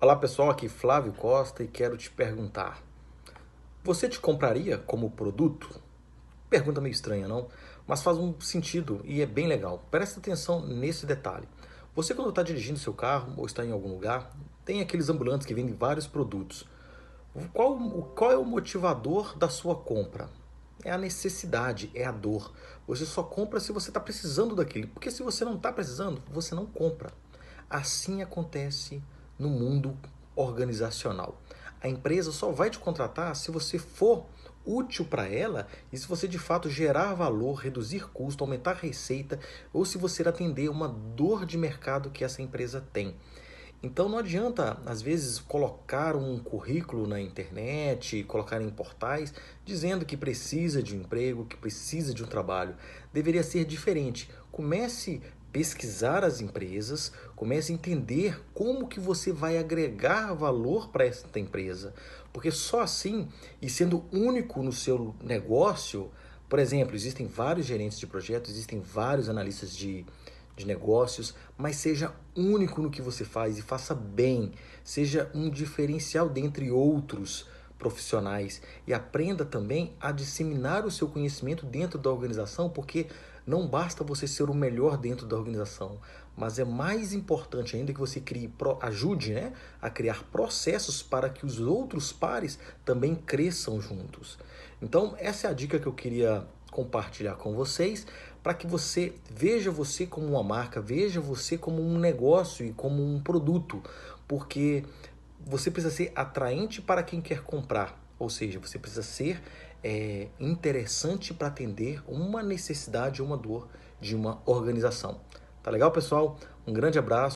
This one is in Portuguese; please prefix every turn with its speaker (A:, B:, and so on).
A: Olá pessoal, aqui Flávio Costa e quero te perguntar: você te compraria como produto? Pergunta meio estranha, não? Mas faz um sentido e é bem legal. Presta atenção nesse detalhe. Você, quando está dirigindo seu carro ou está em algum lugar, tem aqueles ambulantes que vendem vários produtos. Qual, qual é o motivador da sua compra? É a necessidade, é a dor. Você só compra se você está precisando daquilo. Porque se você não está precisando, você não compra. Assim acontece no mundo organizacional. A empresa só vai te contratar se você for útil para ela e se você de fato gerar valor, reduzir custo, aumentar receita ou se você atender uma dor de mercado que essa empresa tem. Então não adianta, às vezes, colocar um currículo na internet, colocar em portais, dizendo que precisa de um emprego, que precisa de um trabalho. Deveria ser diferente. Comece pesquisar as empresas, comece a entender como que você vai agregar valor para esta empresa, porque só assim e sendo único no seu negócio, por exemplo, existem vários gerentes de projetos, existem vários analistas de, de negócios, mas seja único no que você faz e faça bem, seja um diferencial dentre outros profissionais e aprenda também a disseminar o seu conhecimento dentro da organização, porque não basta você ser o melhor dentro da organização, mas é mais importante ainda que você crie, ajude né, a criar processos para que os outros pares também cresçam juntos. Então, essa é a dica que eu queria compartilhar com vocês para que você veja você como uma marca, veja você como um negócio e como um produto, porque você precisa ser atraente para quem quer comprar, ou seja, você precisa ser é, interessante para atender uma necessidade, uma dor de uma organização. Tá legal, pessoal? Um grande abraço.